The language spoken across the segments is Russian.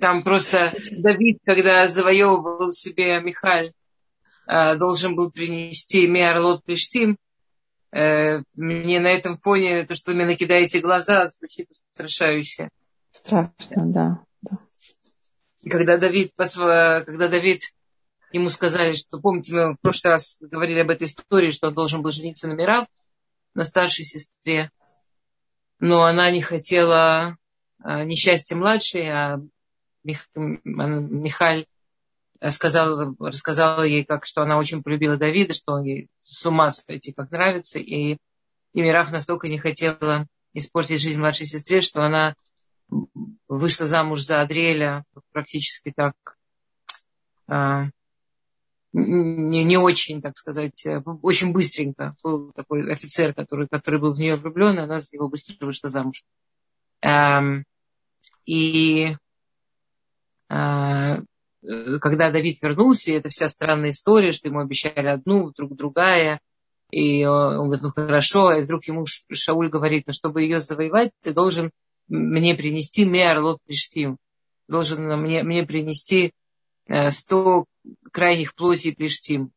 Там просто Давид, когда завоевывал себе Михаль, э, должен был принести Миарлот Плештим. Э, мне на этом фоне то, что вы мне накидаете глаза, звучит устрашающе. Страшно, да. да. И когда Давид, когда Давид ему сказали, что, помните, мы в прошлый раз говорили об этой истории, что он должен был жениться на Мирав, на старшей сестре, но она не хотела а, несчастья младшей, а Мих, Михаль сказала, рассказала ей, как, что она очень полюбила Давида, что он ей с ума сойти, как нравится, и, и Мираф настолько не хотела испортить жизнь младшей сестре, что она вышла замуж за Адриэля практически так а, не, не очень, так сказать, э, очень быстренько. Был такой офицер, который, который был в нее влюблен, и она за него быстро вышла замуж. Эм, и э, когда Давид вернулся, и это вся странная история, что ему обещали одну, вдруг другая, и он говорит, ну хорошо, и вдруг ему Шауль говорит, ну чтобы ее завоевать, ты должен мне принести Меарлот Приштим, должен мне, мне принести Э, сто крайних плоти Плештим.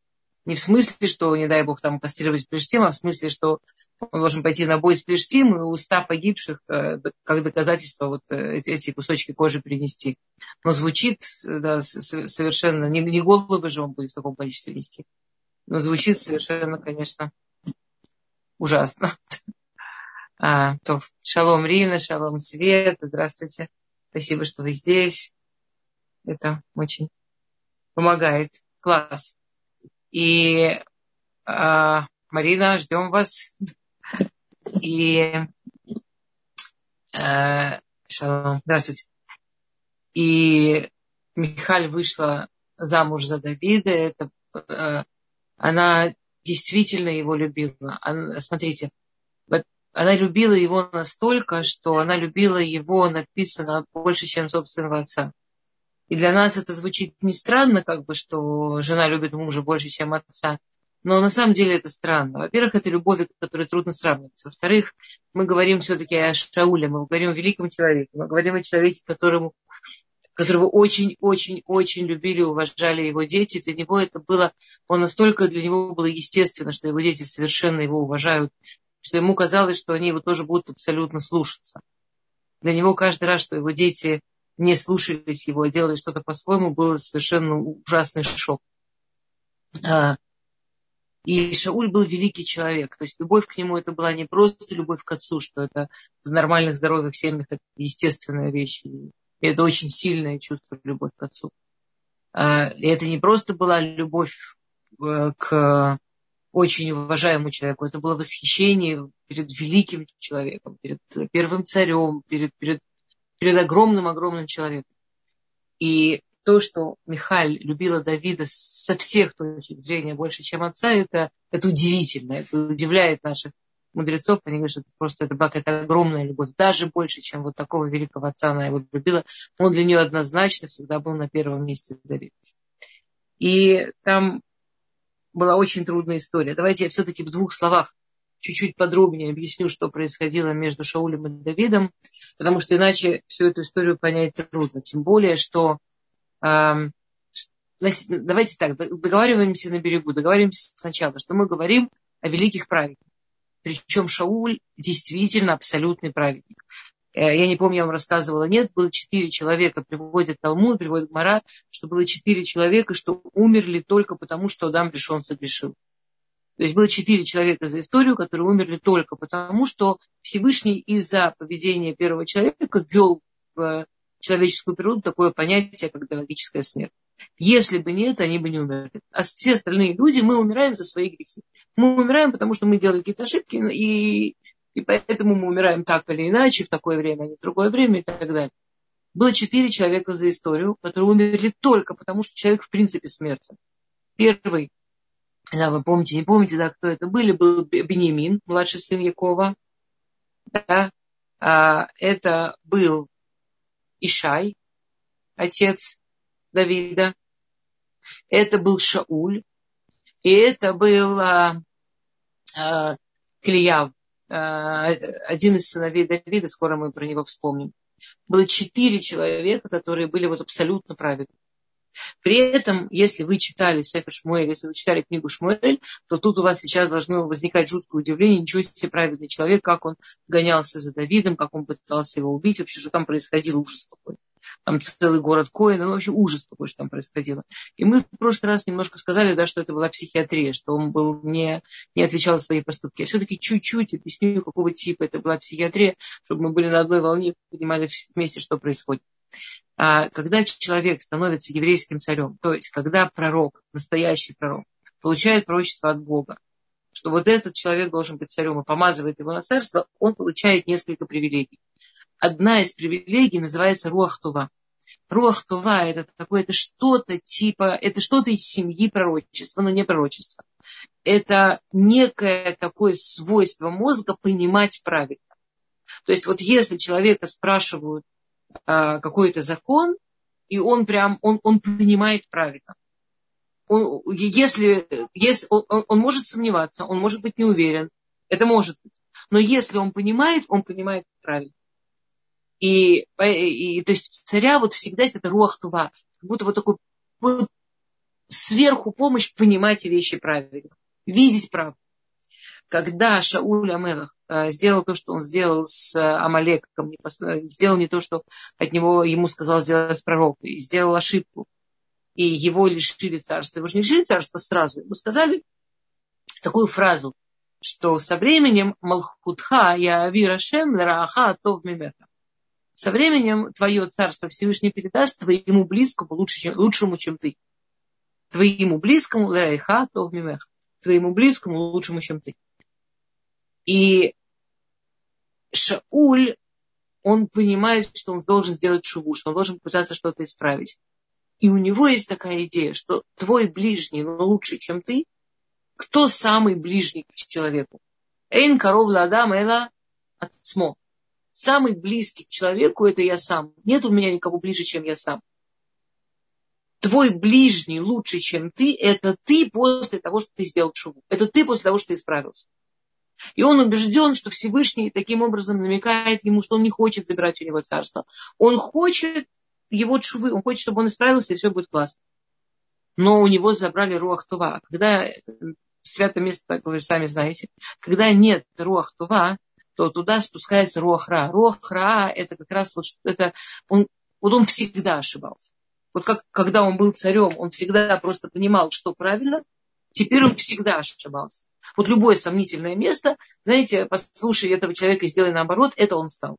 Не в смысле, что, не дай бог, там кастрировать Плештим, а в смысле, что он должен пойти на бой с Плештим и уста погибших, э, как доказательство, вот э, эти кусочки кожи принести. Но звучит да, совершенно, не, не головы же он будет в таком количестве нести, но звучит совершенно, конечно, ужасно. А, то, шалом Рина, шалом Свет, здравствуйте. Спасибо, что вы здесь. Это очень помогает. Класс. И а, Марина, ждем вас. И а, шалом, здравствуйте. И Михаль вышла замуж за Давида. Это, а, она действительно его любила. Она, смотрите, она любила его настолько, что она любила его, написано, больше, чем собственного отца. И для нас это звучит не странно, как бы, что жена любит мужа больше, чем отца. Но на самом деле это странно. Во-первых, это любовь, которую трудно сравнивать. Во-вторых, мы говорим все-таки о Шауле, мы говорим о великом человеке. Мы говорим о человеке, которому, которого очень-очень-очень любили, уважали его дети. Для него это было, он настолько для него было естественно, что его дети совершенно его уважают, что ему казалось, что они его тоже будут абсолютно слушаться. Для него каждый раз, что его дети не слушались его, делали что-то по-своему, был совершенно ужасный шок. А, и Шауль был великий человек. То есть любовь к нему это была не просто любовь к отцу, что это в нормальных здоровых семьях это естественная вещь. И это очень сильное чувство любовь к отцу. А, и это не просто была любовь э, к очень уважаемому человеку. Это было восхищение перед великим человеком, перед первым царем, перед, перед перед огромным-огромным человеком. И то, что Михаль любила Давида со всех точек зрения больше, чем отца, это, это удивительно, это удивляет наших мудрецов. Они говорят, что это просто это, это огромная любовь, даже больше, чем вот такого великого отца она его любила. Он для нее однозначно всегда был на первом месте Давид. И там была очень трудная история. Давайте я все-таки в двух словах чуть-чуть подробнее объясню, что происходило между Шаулем и Давидом, потому что иначе всю эту историю понять трудно. Тем более, что э, давайте так, договариваемся на берегу, договариваемся сначала, что мы говорим о великих праведниках. Причем Шауль действительно абсолютный праведник. Э, я не помню, я вам рассказывала, нет, было четыре человека, приводит Талмуд, приводит Мара, что было четыре человека, что умерли только потому, что Адам решен согрешил. То есть было четыре человека за историю, которые умерли только потому, что Всевышний из-за поведения первого человека ввел в человеческую природу такое понятие, как биологическая смерть. Если бы не это, они бы не умерли. А все остальные люди, мы умираем за свои грехи. Мы умираем, потому что мы делали какие-то ошибки, и, и поэтому мы умираем так или иначе, в такое время, а не в другое время и так далее. Было четыре человека за историю, которые умерли только потому, что человек в принципе смертен. Первый да, вы помните, не помните, да, кто это были, был Бенемин, младший сын Якова. Да, а, это был Ишай, отец Давида. Это был Шауль. И это был а, а, Клияв, а, один из сыновей Давида, скоро мы про него вспомним. Было четыре человека, которые были вот абсолютно праведны. При этом, если вы читали Сефер Шмуэль, если вы читали книгу Шмуэль, то тут у вас сейчас должно возникать жуткое удивление, ничего себе праведный человек, как он гонялся за Давидом, как он пытался его убить, вообще, что там происходило, ужас какой там целый город Коина, ну, вообще ужас такой, что там происходило. И мы в прошлый раз немножко сказали, да, что это была психиатрия, что он был не, не отвечал за свои поступки. Я все-таки чуть-чуть объясню, какого типа это была психиатрия, чтобы мы были на одной волне, понимали вместе, что происходит. А когда человек становится еврейским царем, то есть когда пророк, настоящий пророк, получает пророчество от Бога, что вот этот человек должен быть царем и помазывает его на царство, он получает несколько привилегий одна из привилегий называется руахтува. Руахтува это такое, это что-то типа, это что-то из семьи пророчества, но не пророчество. Это некое такое свойство мозга понимать правильно. То есть вот если человека спрашивают какой-то закон, и он прям, он, он понимает правильно. Он, если, если он, он может сомневаться, он может быть не уверен, это может быть. Но если он понимает, он понимает правильно. И, и, то есть царя вот всегда есть это руах тува, как будто вот такой вот сверху помощь понимать вещи правильно, видеть правду. Когда Шауль Амелах э, сделал то, что он сделал с Амалеком, сделал не то, что от него ему сказал сделать пророк, и сделал ошибку, и его лишили царства. Его же не лишили царства сразу, ему сказали такую фразу, что со временем Малхутха я Авирашем Ларааха Тов Мимеха со временем твое царство Всевышний передаст твоему близкому лучше, чем, лучшему, чем ты. Твоему близкому, лайха, то в мимех. Твоему близкому лучшему, чем ты. И Шауль, он понимает, что он должен сделать шубу, что он должен пытаться что-то исправить. И у него есть такая идея, что твой ближний лучше, чем ты. Кто самый ближний к человеку? Эйн коров ладам эла отсмо самый близкий к человеку это я сам. Нет у меня никого ближе, чем я сам. Твой ближний лучше, чем ты, это ты после того, что ты сделал шубу. Это ты после того, что ты исправился. И он убежден, что Всевышний таким образом намекает ему, что он не хочет забирать у него царство. Он хочет его чувы, он хочет, чтобы он исправился, и все будет классно. Но у него забрали Руах Това. Когда святое место, вы сами знаете, когда нет Руах Това, то туда спускается Руахра. Руахра это как раз вот это он, вот он всегда ошибался. Вот как когда он был царем, он всегда просто понимал, что правильно, теперь он всегда ошибался. Вот любое сомнительное место, знаете, послушай этого человека и сделай наоборот, это он стал.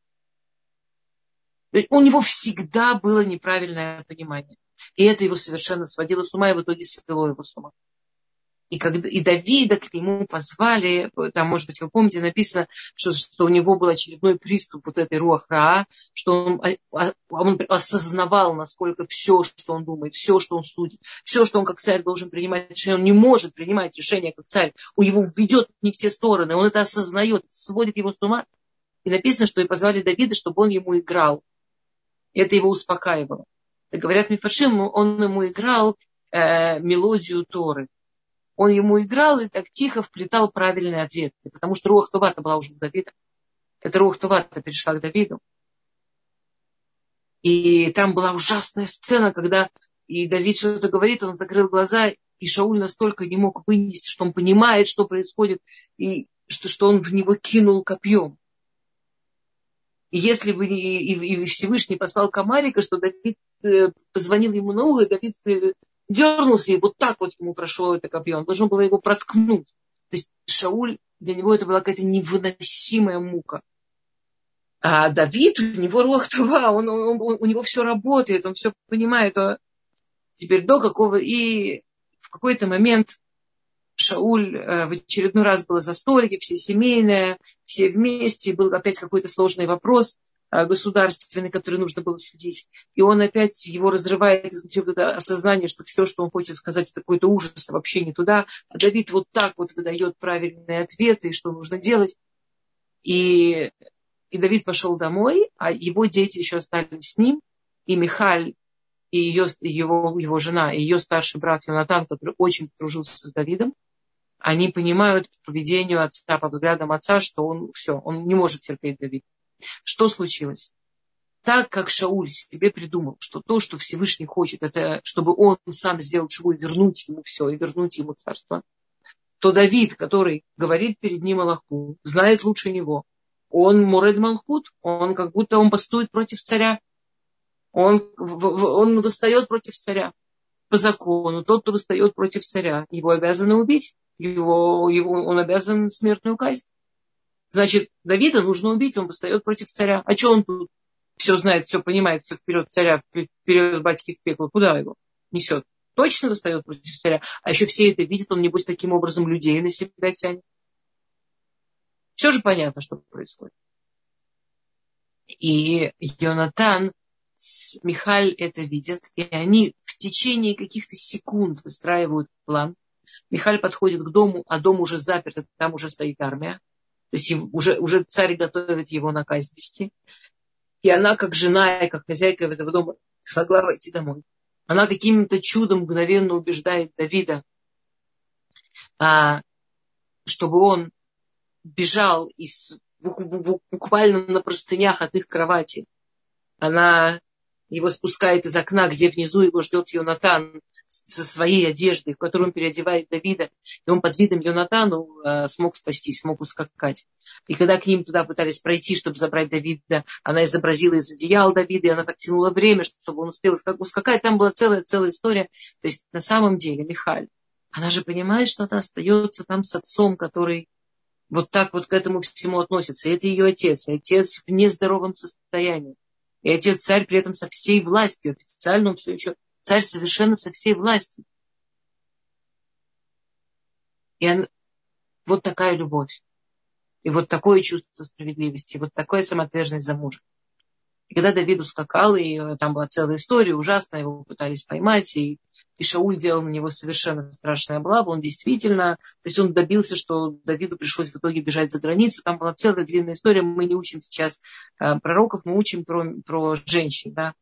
У него всегда было неправильное понимание. И это его совершенно сводило с ума, и в итоге свело его с ума. И, когда, и Давида к нему позвали, там, может быть, вы помните, написано, что, что у него был очередной приступ вот этой руахра, что он, а, а, он осознавал, насколько все, что он думает, все, что он судит, все, что он как царь должен принимать решение, он не может принимать решение как царь, у него ведет не в те стороны, он это осознает, сводит его с ума. И написано, что и позвали Давида, чтобы он ему играл. Это его успокаивало. Говорят Мифашим, он ему играл э, мелодию Торы он ему играл и так тихо вплетал правильные ответы, потому что Руах Тувата была уже у Давида. Это Руах Тувата перешла к Давиду. И там была ужасная сцена, когда и Давид что-то говорит, он закрыл глаза, и Шауль настолько не мог вынести, что он понимает, что происходит, и что, что он в него кинул копьем. И если бы и, и Всевышний послал Камарика, что Давид э, позвонил ему на ухо, Давид э, дернулся, и вот так вот ему прошло это копье. Он должен был его проткнуть. То есть Шауль, для него это была какая-то невыносимая мука. А Давид, у него рух това, он, он, он, у него все работает, он все понимает. А теперь до какого... И в какой-то момент Шауль э, в очередной раз было застолье, все семейное, все вместе, был опять какой-то сложный вопрос. Государственный, который нужно было судить. И он опять его разрывает изнутри это осознание, что все, что он хочет сказать, это какой-то ужас, а вообще не туда. А Давид вот так вот выдает правильные ответы, что нужно делать. И, и Давид пошел домой, а его дети еще остались с ним. И Михаль, и ее, его, его жена, и ее старший брат Йонатан, который очень подружился с Давидом, они понимают по поведению отца, по взглядам отца, что он все, он не может терпеть Давида. Что случилось? так как Шауль себе придумал, что то, что Всевышний хочет, это чтобы он сам сделал чего, вернуть ему все, и вернуть ему царство, то Давид, который говорит перед ним Аллаху, знает лучше него, он Муред Малхут, он как будто он бастует против царя, он, он восстает против царя. По закону, тот, кто восстает против царя, его обязаны убить, его, его, он обязан смертную казнь. Значит, Давида нужно убить, он восстает против царя. А что он тут? Все знает, все понимает, все вперед царя, вперед батьки в пекло. Куда его несет? Точно восстает против царя. А еще все это видят, он, небось, таким образом людей на себя тянет. Все же понятно, что происходит. И Йонатан с Михаль это видят, и они в течение каких-то секунд выстраивают план. Михаль подходит к дому, а дом уже заперт, там уже стоит армия. То есть уже, уже царь готовит его на казнь вести. И она, как жена и как хозяйка этого дома, смогла войти домой. Она каким-то чудом мгновенно убеждает Давида, а, чтобы он бежал из, буквально на простынях от их кровати. Она его спускает из окна, где внизу его ждет Йонатан со своей одеждой, в которую он переодевает Давида, и он под видом Йонатану э, смог спастись, смог ускакать. И когда к ним туда пытались пройти, чтобы забрать Давида, она изобразила из одеяла Давида, и она так тянула время, чтобы он успел ускакать. Там была целая-целая история. То есть на самом деле Михаль, она же понимает, что она остается там с отцом, который вот так вот к этому всему относится. И это ее отец, отец в нездоровом состоянии. И отец царь при этом со всей властью. Официально он все еще Царь совершенно со всей властью. И он, вот такая любовь. И вот такое чувство справедливости, вот такая самоотверженность за мужа. И когда Давид ускакал, и э, там была целая история ужасная, его пытались поймать, и, и Шауль делал на него совершенно страшное облаву, он действительно, то есть он добился, что Давиду пришлось в итоге бежать за границу, там была целая длинная история, мы не учим сейчас э, пророков, мы учим про, про женщин, да,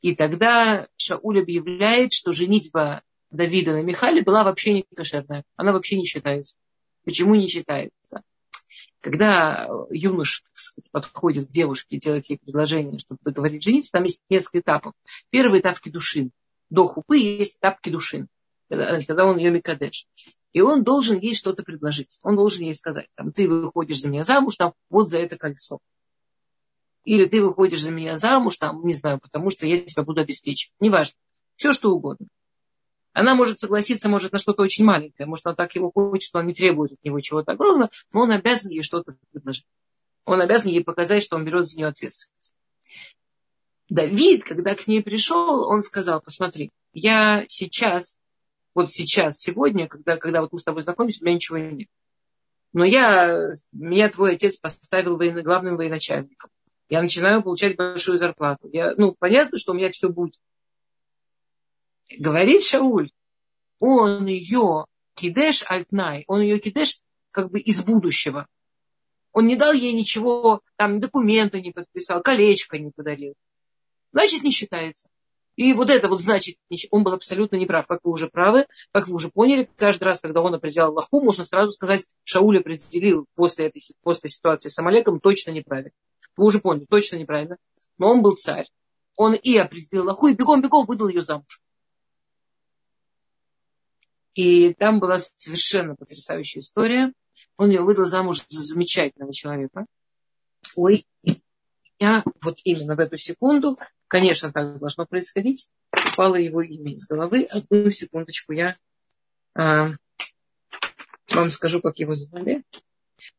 и тогда Шауль объявляет, что женитьба Давида на Михале была вообще не кошерная. Она вообще не считается. Почему не считается? Когда юноша сказать, подходит к девушке и делает ей предложение, чтобы договорить жениться, там есть несколько этапов. Первый этап кедушин. До хупы есть этап кедушин, когда, он ее микадеш. И он должен ей что-то предложить. Он должен ей сказать, там, ты выходишь за меня замуж, там, вот за это кольцо. Или ты выходишь за меня замуж, там, не знаю, потому что я тебя буду обеспечивать. Неважно. Все, что угодно. Она может согласиться, может, на что-то очень маленькое. Может, она так его хочет, что он не требует от него чего-то огромного, но он обязан ей что-то предложить. Он обязан ей показать, что он берет за нее ответственность. Давид, когда к ней пришел, он сказал, посмотри, я сейчас, вот сейчас, сегодня, когда, когда вот мы с тобой знакомимся, у меня ничего нет. Но я, меня твой отец поставил военно, главным военачальником я начинаю получать большую зарплату. Я, ну, понятно, что у меня все будет. Говорит Шауль, он ее кидеш альтнай, он ее кидеш как бы из будущего. Он не дал ей ничего, там документы не подписал, колечко не подарил. Значит, не считается. И вот это вот значит, он был абсолютно неправ. Как вы уже правы, как вы уже поняли, каждый раз, когда он определял Аллаху, можно сразу сказать, Шауль определил после этой после ситуации с Амалеком точно неправильно. Вы уже поняли, точно неправильно. Но он был царь. Он и определил Лаху, и бегом-бегом выдал ее замуж. И там была совершенно потрясающая история. Он ее выдал замуж за замечательного человека. Ой, я вот именно в эту секунду, конечно, так должно происходить, упало его имя из головы. Одну секундочку я а, вам скажу, как его звали.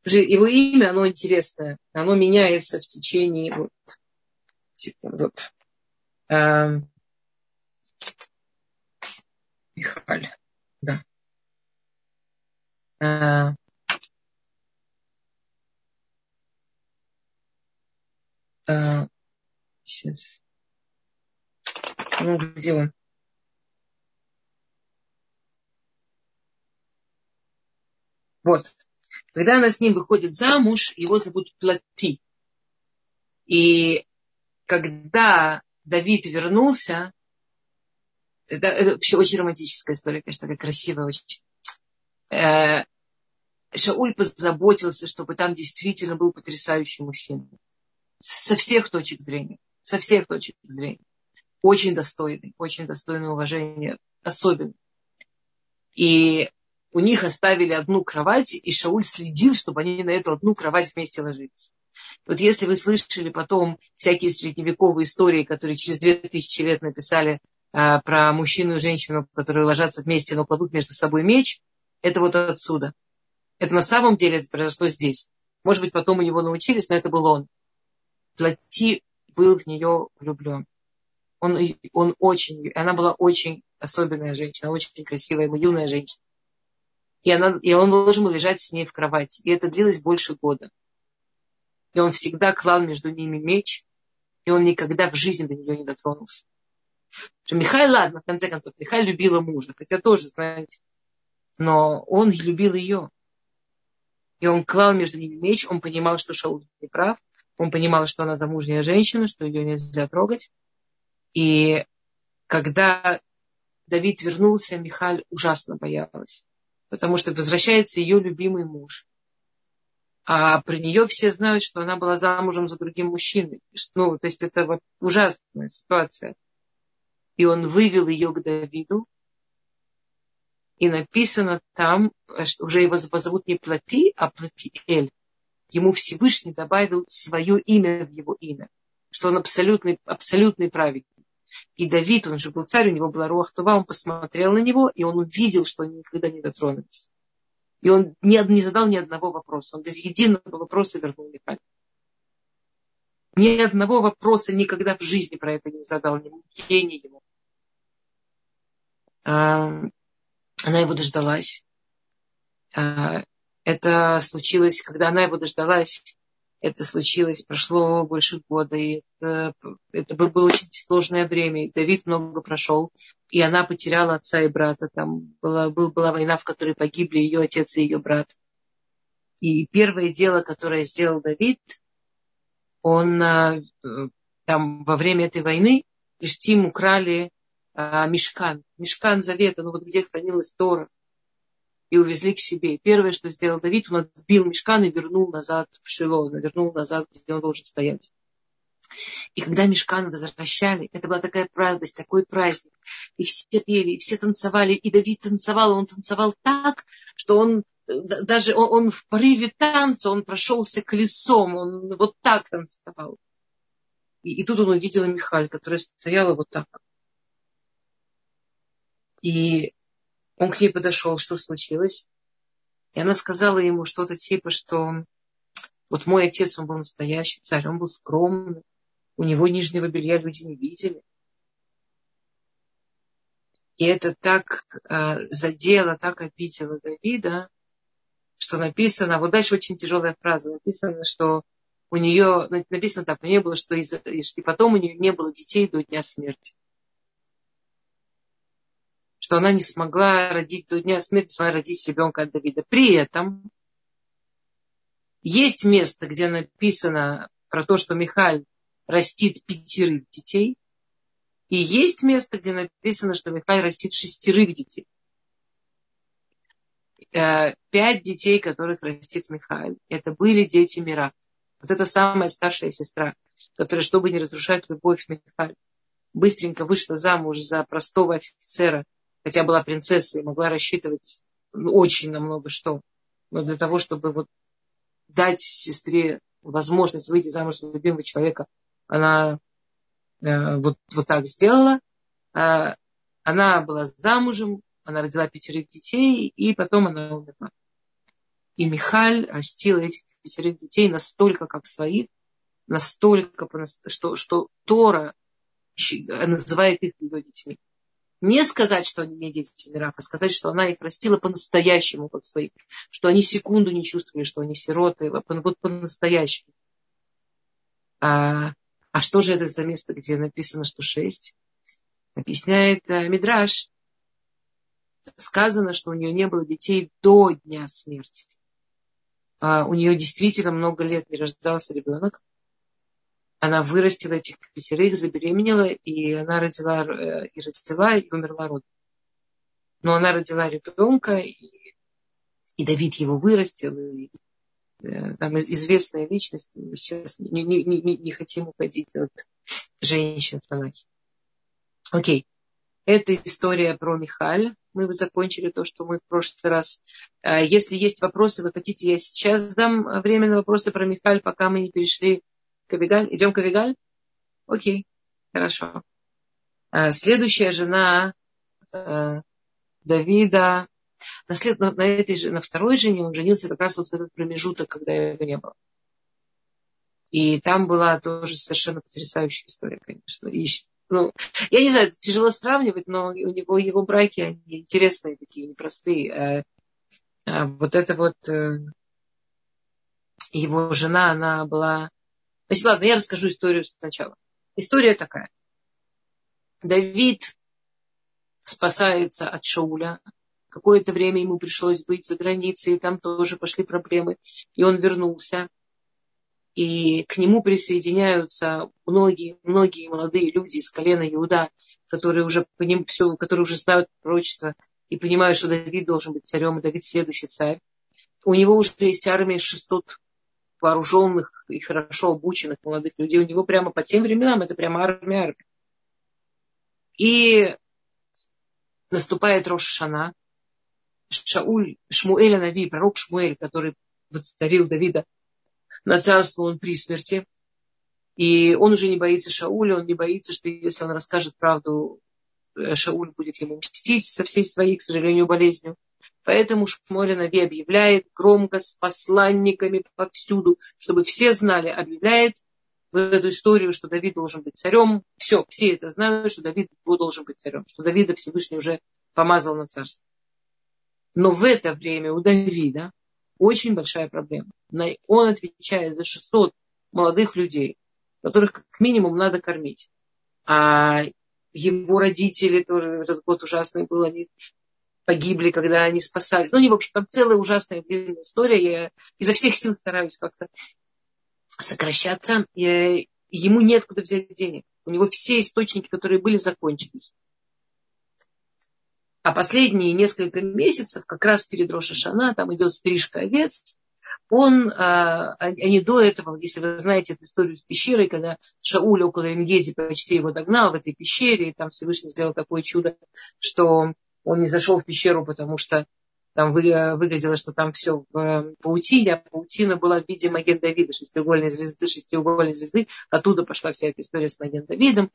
Его имя, оно интересное. Оно меняется в течение... Вот, вот. А, Михаль. Да. А, а, сейчас. Ну, где он? Вот. Когда она с ним выходит замуж, его зовут Плати. И когда Давид вернулся, это, это вообще очень романтическая история, конечно, такая красивая очень. Э, Шауль позаботился, чтобы там действительно был потрясающий мужчина. Со всех точек зрения. со всех точек зрения. Очень достойный, очень достойный уважения, особенно. И у них оставили одну кровать, и Шауль следил, чтобы они на эту одну кровать вместе ложились. Вот если вы слышали потом всякие средневековые истории, которые через две тысячи лет написали э, про мужчину и женщину, которые ложатся вместе, но кладут между собой меч, это вот отсюда. Это на самом деле это произошло здесь. Может быть, потом у него научились, но это был он. Плати был в нее влюблен. Он, он очень, она была очень особенная женщина, очень красивая, юная женщина. И, она, и он должен был лежать с ней в кровати. И это длилось больше года. И он всегда клал между ними меч, и он никогда в жизни до нее не дотронулся. Михай, ладно, в конце концов, Михай любила мужа, хотя тоже, знаете, но он любил ее. И он клал между ними меч, он понимал, что Шауль не прав, он понимал, что она замужняя женщина, что ее нельзя трогать. И когда Давид вернулся, Михаль ужасно боялась, потому что возвращается ее любимый муж. А про нее все знают, что она была замужем за другим мужчиной. Ну, то есть это вот ужасная ситуация. И он вывел ее к Давиду. И написано там, что уже его зовут не Плати, а Платиэль. Ему Всевышний добавил свое имя в его имя. Что он абсолютный, абсолютный праведник. И Давид, он же был царь, у него была Руахтува, он посмотрел на него, и он увидел, что они никогда не дотронулись. И он не, не задал ни одного вопроса. Он без единого вопроса вернул Михаил. Ни одного вопроса никогда в жизни про это не задал, ни ни ему. А, она его дождалась. А, это случилось, когда она его дождалась, это случилось, прошло больше года, и это, это было очень сложное время. И Давид много прошел, и она потеряла отца и брата. Там была, была война, в которой погибли ее отец и ее брат. И первое дело, которое сделал Давид, он э, там во время этой войны Иштим украли а, Мешкан, Мешкан Завета, ну вот где хранилась Тора и увезли к себе. Первое, что сделал Давид, он отбил мешкан и вернул назад в Шило, вернул назад, где он должен стоять. И когда мешкан возвращали, это была такая радость, такой праздник. И все пели, и все танцевали. И Давид танцевал, он танцевал так, что он даже он, он в порыве танца, он прошелся колесом, он вот так танцевал. И, и тут он увидел Михаль, которая стояла вот так. И он к ней подошел, что случилось. И она сказала ему что-то типа, что вот мой отец, он был настоящий царь, он был скромный, у него нижнего белья люди не видели. И это так э, задело, так обидело Давида, что написано, вот дальше очень тяжелая фраза, написано, что у нее, написано так, у нее было, что и потом у нее не было детей до дня смерти что она не смогла родить до дня смерти, смогла родить ребенка от Давида. При этом есть место, где написано про то, что Михаль растит пятерых детей. И есть место, где написано, что Михаль растит шестерых детей. Э, пять детей, которых растит Михаил, это были дети мира. Вот это самая старшая сестра, которая, чтобы не разрушать любовь Михаила, быстренько вышла замуж за простого офицера, хотя была принцессой, могла рассчитывать очень на много что. Но для того, чтобы вот дать сестре возможность выйти замуж за любимого человека, она э, вот, вот так сделала. Э, она была замужем, она родила пятерых детей, и потом она умерла. И Михаль растила этих пятерых детей настолько, как своих, настолько, что, что Тора называет их ее детьми. Не сказать, что они не дети Мираф, а сказать, что она их растила по-настоящему, как своих. Что они секунду не чувствовали, что они сироты. Вот по-настоящему. А, а что же это за место, где написано, что шесть? Объясняет а, Мидраш. Сказано, что у нее не было детей до дня смерти. А, у нее действительно много лет не рождался ребенок она вырастила этих пятерых, забеременела, и она родила, э, и родила, и умерла родом. Но она родила ребенка, и, и Давид его вырастил, и э, там известные личности. Мы сейчас не, не, не, не хотим уходить от женщин в Танахе. Окей. Это история про Михаль. Мы закончили то, что мы в прошлый раз. А, если есть вопросы, вы хотите, я сейчас дам время на вопросы про Михаль, пока мы не перешли к Авигаль. Идем к Авигаль? Окей, хорошо. А, следующая жена э, Давида, на, след, на, этой, на второй жене он женился как раз вот в этот промежуток, когда его не было. И там была тоже совершенно потрясающая история, конечно. И, ну, я не знаю, тяжело сравнивать, но у него его браки, они интересные такие, непростые. А, а вот это вот э, его жена, она была... Значит, ладно, я расскажу историю сначала. История такая. Давид спасается от Шауля. Какое-то время ему пришлось быть за границей, и там тоже пошли проблемы. И он вернулся. И к нему присоединяются многие, многие молодые люди из колена Иуда, которые уже, по ним все, которые уже знают пророчество и понимают, что Давид должен быть царем, и Давид следующий царь. У него уже есть армия 600 вооруженных и хорошо обученных молодых людей. У него прямо по тем временам это прямо армия армия. И наступает Рошашана. Шауль, Шмуэль Нави, пророк Шмуэль, который воцарил Давида на царство, он при смерти. И он уже не боится Шауля, он не боится, что если он расскажет правду, э, Шауль будет ему мстить со всей своей, к сожалению, болезнью. Поэтому Шмуэль Нави объявляет громко с посланниками повсюду, чтобы все знали, объявляет в эту историю, что Давид должен быть царем. Все, все это знают, что Давид должен быть царем, что Давида Всевышний уже помазал на царство. Но в это время у Давида очень большая проблема. Он отвечает за 600 молодых людей, которых как минимум надо кормить. А его родители, тоже этот год ужасный был, они погибли, когда они спасались. Ну, не, в общем, там целая ужасная длинная история. Я изо всех сил стараюсь как-то сокращаться. И ему нет куда взять денег. У него все источники, которые были, закончились. А последние несколько месяцев, как раз перед Рошашана, там идет стрижка овец, он, а, они до этого, если вы знаете эту историю с пещерой, когда Шауль около Энгеди почти его догнал в этой пещере, и там Всевышний сделал такое чудо, что он не зашел в пещеру, потому что там выглядело, что там все в э, паутине, а паутина была в виде Маген Давида, шестиугольной звезды, шестиугольной звезды. Оттуда пошла вся эта история с Маген Давидом.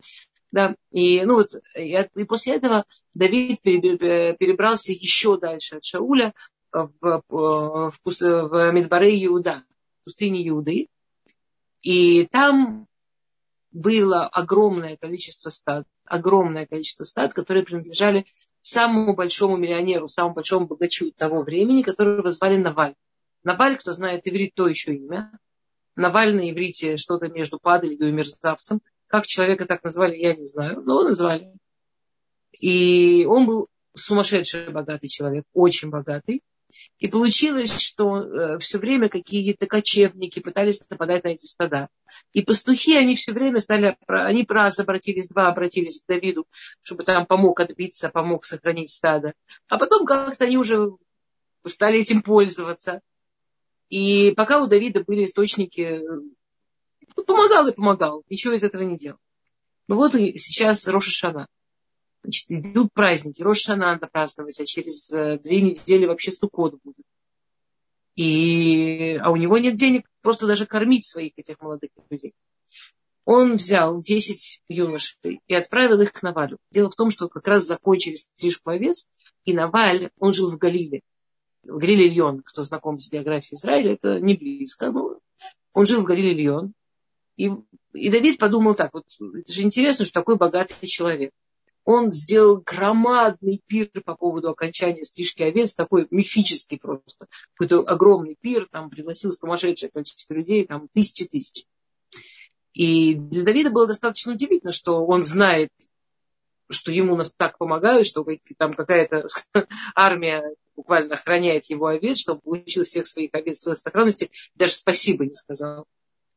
Да. И, ну вот, и, и после этого Давид перебрался еще дальше от Шауля в, в, в Медбаре Иуда, в пустыне Иуды. И там было огромное количество стад, огромное количество стад, которые принадлежали самому большому миллионеру, самому большому богачу того времени, которого звали Наваль. Наваль, кто знает иврит, то еще имя. Наваль на иврите что-то между падалью и мерзавцем. Как человека так назвали, я не знаю, но его назвали. И он был сумасшедший богатый человек, очень богатый. И получилось, что э, все время какие-то кочевники пытались нападать на эти стада. И пастухи, они все время стали, они раз обратились, два обратились к Давиду, чтобы там помог отбиться, помог сохранить стадо. А потом как-то они уже стали этим пользоваться. И пока у Давида были источники, ну, помогал и помогал, ничего из этого не делал. Но вот сейчас Роша Шана. Значит, идут праздники. Рошана надо праздновать, а через э, две недели вообще Суккот будет. И, а у него нет денег просто даже кормить своих этих молодых людей. Он взял 10 юношей и отправил их к Навалю. Дело в том, что как раз закончились стрижку овец, и Наваль, он жил в Галиле. В Галиле Льон, кто знаком с географией Израиля, это не близко. Но он жил в Галиле Льон. И, и Давид подумал так, вот это же интересно, что такой богатый человек он сделал громадный пир по поводу окончания стрижки овец, такой мифический просто. Какой-то огромный пир, там пригласил сумасшедшее количество людей, там тысячи тысяч. И для Давида было достаточно удивительно, что он знает, что ему нас так помогают, что там какая-то армия буквально охраняет его овец, он получил всех своих овец в сохранности, даже спасибо не сказал.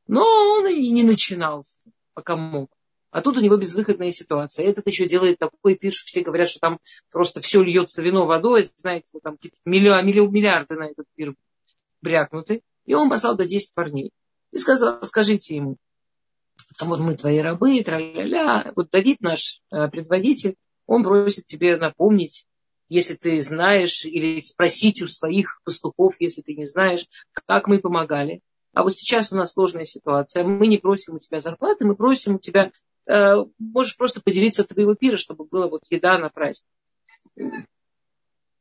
Но он и не начинал, пока мог. А тут у него безвыходная ситуация. Этот еще делает такой что все говорят, что там просто все льется вино водой, знаете, там какие-то миллиарды, миллиарды на этот пир брякнуты. И он послал до 10 парней. И сказал, скажите ему, а вот мы твои рабы, тра-ля-ля. Вот Давид наш э, предводитель, он просит тебе напомнить, если ты знаешь, или спросить у своих пастухов, если ты не знаешь, как мы помогали. А вот сейчас у нас сложная ситуация. Мы не просим у тебя зарплаты, мы просим у тебя, можешь просто поделиться твоего пира, чтобы была вот еда на праздник.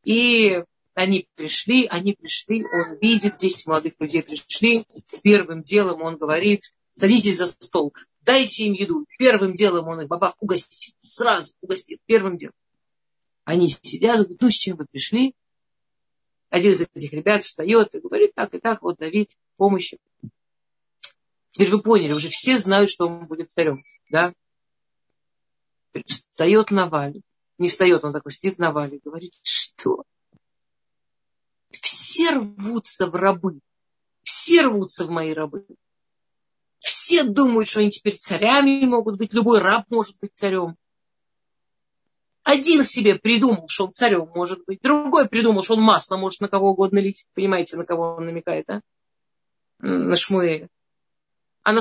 И они пришли, они пришли, он видит, 10 молодых людей пришли. Первым делом он говорит, садитесь за стол, дайте им еду. Первым делом он их бабах угостит, сразу угостит, первым делом. Они сидят, говорят, ну с чем вы пришли? Один из этих ребят встает и говорит, так и так, вот Давид, помощи. Теперь вы поняли, уже все знают, что он будет царем, да? Встает на вале. Не встает, он такой сидит на вале и говорит, что? Все рвутся в рабы. Все рвутся в мои рабы. Все думают, что они теперь царями могут быть. Любой раб может быть царем. Один себе придумал, что он царем может быть. Другой придумал, что он масло может на кого угодно лить. Понимаете, на кого он намекает, а? На Шмуэля. А на,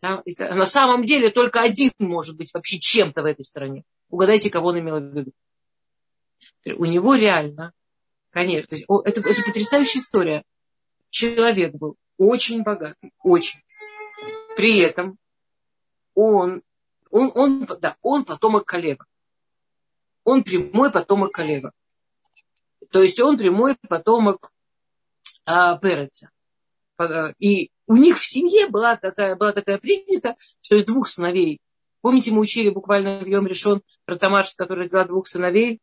а на самом деле только один может быть вообще чем-то в этой стране. Угадайте, кого он имел в виду. У него реально, конечно, это, это потрясающая история. Человек был очень богатый, очень. При этом он, он, он, да, он потомок коллега. Он прямой потомок коллега. То есть он прямой потомок а, Переца. И у них в семье была такая, была такая принята, что из двух сыновей Помните, мы учили буквально в Йом решен про Тамаш, который родила двух сыновей,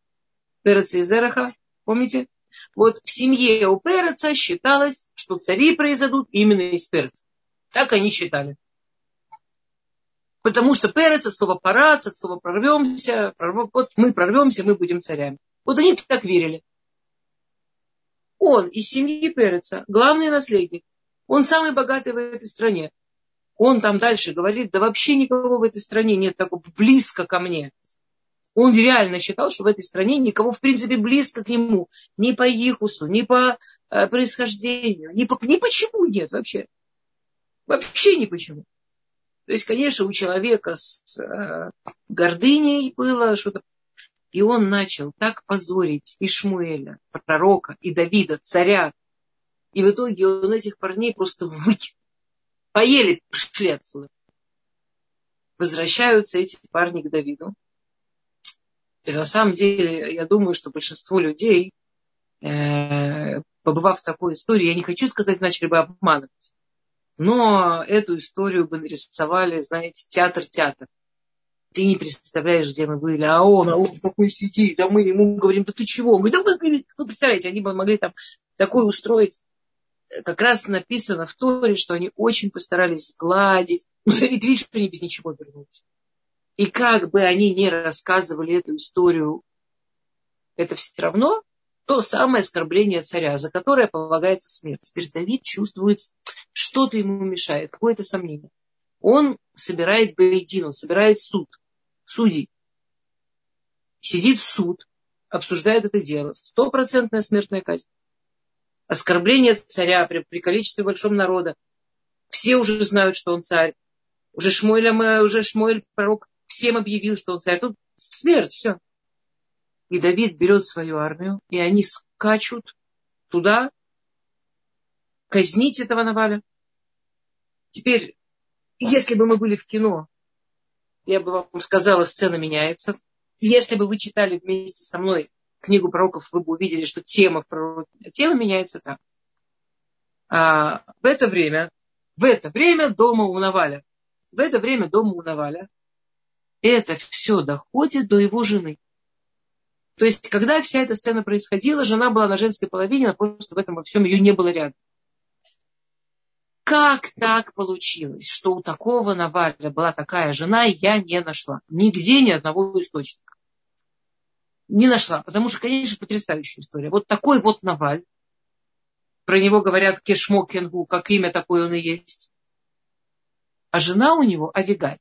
Переца и Зераха? Помните? Вот в семье у Переца считалось, что цари произойдут именно из Переца. Так они считали. Потому что Перец от слова парац, от слова прорвемся, прорв... вот мы прорвемся, мы будем царями. Вот они так верили. Он из семьи Переца, главный наследник. Он самый богатый в этой стране. Он там дальше говорит, да вообще никого в этой стране нет такого близко ко мне. Он реально считал, что в этой стране никого, в принципе, близко к нему. Ни по Ихусу, ни по э, происхождению, ни, по, ни почему нет вообще. Вообще ни почему. То есть, конечно, у человека с э, гордыней было что-то. И он начал так позорить и Шмуэля, пророка, и Давида, царя. И в итоге он этих парней просто выкинул. Поели, шли отсюда. Возвращаются эти парни к Давиду. И на самом деле, я думаю, что большинство людей, э, побывав в такой истории, я не хочу сказать, начали бы обманывать. Но эту историю бы нарисовали, знаете, театр-театр. Ты не представляешь, где мы были. А он, а он такой сидит, а мы ему говорим, да ты чего? Мы, да вы, вы представляете, они бы могли там такой устроить как раз написано в Торе, что они очень постарались сгладить. Ну, ведь видишь, что они без ничего вернулись. И как бы они ни рассказывали эту историю, это все равно то самое оскорбление царя, за которое полагается смерть. Теперь Давид чувствует, что-то ему мешает, какое-то сомнение. Он собирает Бейдин, он собирает суд, судей. Сидит суд, обсуждает это дело. Стопроцентная смертная казнь оскорбление царя при, при количестве большом народа. Все уже знают, что он царь. Уже Шмуэль, уже Шмуэль пророк всем объявил, что он царь. Тут смерть, все. И Давид берет свою армию, и они скачут туда, казнить этого Наваля. Теперь, если бы мы были в кино, я бы вам сказала, сцена меняется. Если бы вы читали вместе со мной книгу пророков, вы бы увидели, что тема тема меняется так. А, в это время, в это время дома у Наваля, в это время дома у Наваля, это все доходит до его жены. То есть, когда вся эта сцена происходила, жена была на женской половине, она просто в этом во всем ее не было рядом. Как так получилось, что у такого Наваля была такая жена, я не нашла. Нигде ни одного источника не нашла, потому что, конечно, потрясающая история. Вот такой вот Наваль, про него говорят Кешмо Кенгу, как имя такое он и есть. А жена у него Авигаль.